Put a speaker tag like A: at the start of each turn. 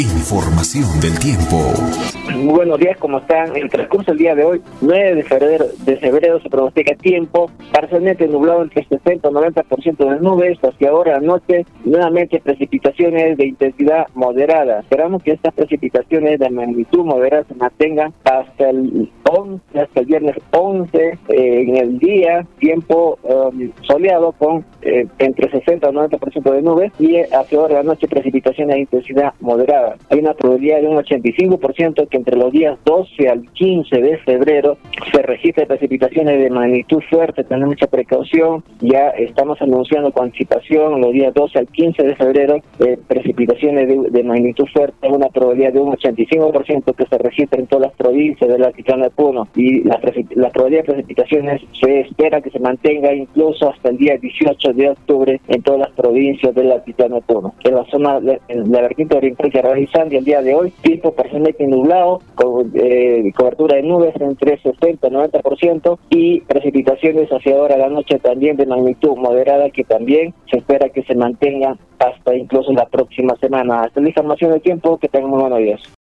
A: y Información del tiempo.
B: Muy buenos días, ¿cómo están? El transcurso del día de hoy, 9 de febrero, de febrero se pronostica tiempo parcialmente nublado entre 60 y 90% de nubes, hacia ahora noche, nuevamente precipitaciones de intensidad moderada. Esperamos que estas precipitaciones de magnitud moderada se mantengan hasta el 11, hasta el viernes 11 eh, en el día, tiempo um, soleado con eh, entre 60 y 90% de nubes y hacia ahora la noche precipitaciones de intensidad moderada. Hay una probabilidad de un 85% que entre los días 12 al 15 de febrero se registre precipitaciones de magnitud fuerte, tener mucha precaución. Ya estamos anunciando con anticipación los días 12 al 15 de febrero eh, precipitaciones de, magnitud fuerte, una probabilidad de un 85% que se registre en todas las provincias de la altiplano de Puno. Y la, la probabilidad de precipitaciones se espera que se mantenga incluso hasta el día 18 de octubre en todas las provincias de la altiplano de Puno. En la zona de la vertiente oriental que realizan el día de hoy, tiempo parcialmente nublado, con eh, cobertura de nubes entre 60 y 90% y precipitaciones hacia ahora la noche también de magnitud moderada que también se espera que se mantenga hasta incluso la próxima semana. Hasta la información del tiempo, que tengan muy buenos días.